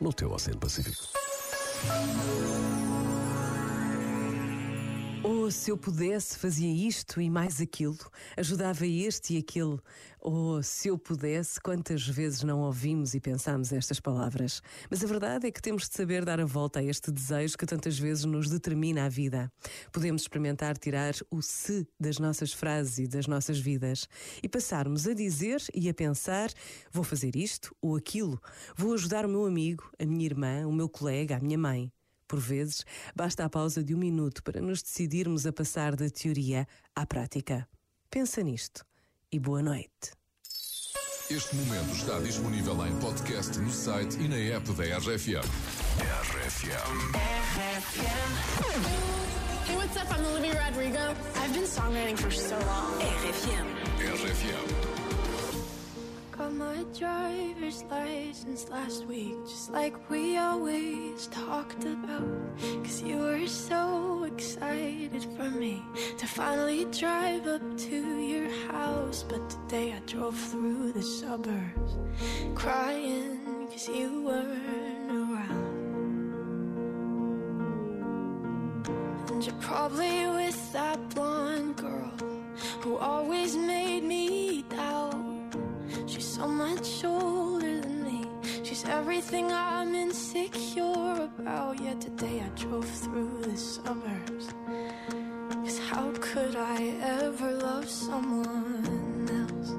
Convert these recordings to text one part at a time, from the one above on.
no teu Oceano Pacífico. Oh, se eu pudesse, fazia isto e mais aquilo, ajudava este e aquele. Oh, se eu pudesse, quantas vezes não ouvimos e pensamos estas palavras. Mas a verdade é que temos de saber dar a volta a este desejo que tantas vezes nos determina a vida. Podemos experimentar tirar o se das nossas frases e das nossas vidas e passarmos a dizer e a pensar: vou fazer isto ou aquilo, vou ajudar o meu amigo, a minha irmã, o meu colega, a minha mãe. Por vezes, basta a pausa de um minuto para nos decidirmos a passar da teoria à prática. Pensa nisto e boa noite. Este momento está disponível em podcast no site e na app da RFM. RFM. Hey, what's up? I'm Olivia Rodrigo. I've been songwriting for so long. RFM. RFM. Got my driver's license last week, just like we always talked finally drive up to your house. But today I drove through the suburbs, crying cause you weren't around. And you're probably with that blonde girl who always made me doubt. She's so much older than me. She's everything I'm insecure about. Yet today I drove through the suburbs. How could I ever love someone else?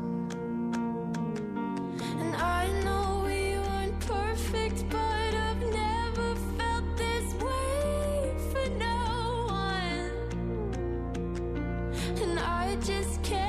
And I know we weren't perfect, but I've never felt this way for no one. And I just can't